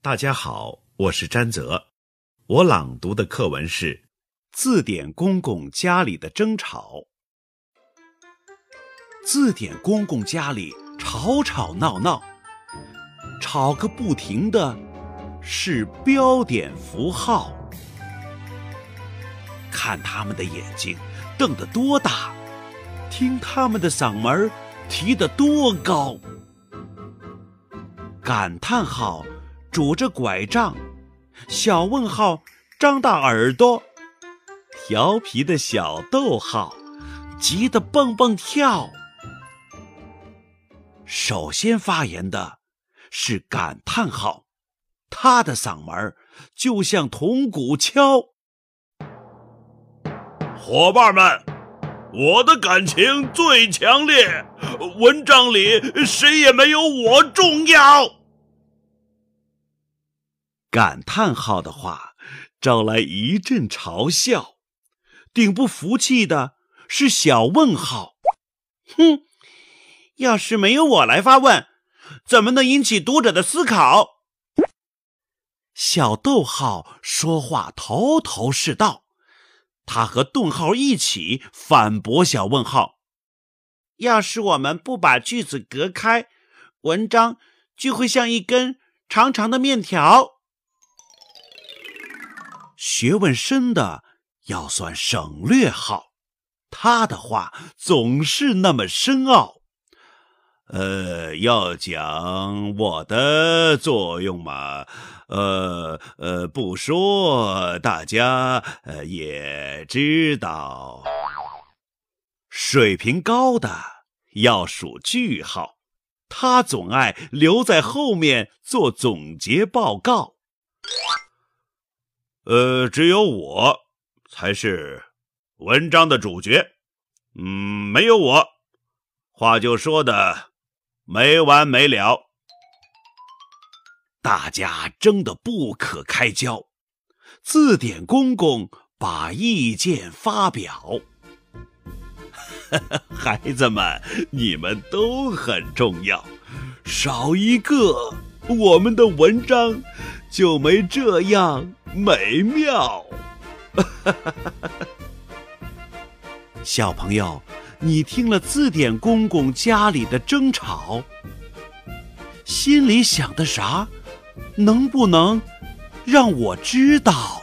大家好，我是詹泽。我朗读的课文是《字典公公家里的争吵》。字典公公家里吵吵闹闹，吵个不停的是标点符号。看他们的眼睛瞪得多大，听他们的嗓门提得多高。感叹号拄着拐杖，小问号张大耳朵，调皮的小逗号急得蹦蹦跳。首先发言的是感叹号，他的嗓门就像铜鼓敲。伙伴们，我的感情最强烈，文章里谁也没有我重要。感叹号的话招来一阵嘲笑，顶不服气的是小问号。哼，要是没有我来发问，怎么能引起读者的思考？小逗号说话头头是道，他和顿号一起反驳小问号。要是我们不把句子隔开，文章就会像一根长长的面条。学问深的要算省略号，他的话总是那么深奥。呃，要讲我的作用嘛，呃呃，不说大家呃也知道。水平高的要数句号，他总爱留在后面做总结报告。呃，只有我才是文章的主角。嗯，没有我，话就说的没完没了。大家争得不可开交。字典公公把意见发表：“ 孩子们，你们都很重要，少一个，我们的文章就没这样。”美妙，小朋友，你听了字典公公家里的争吵，心里想的啥？能不能让我知道？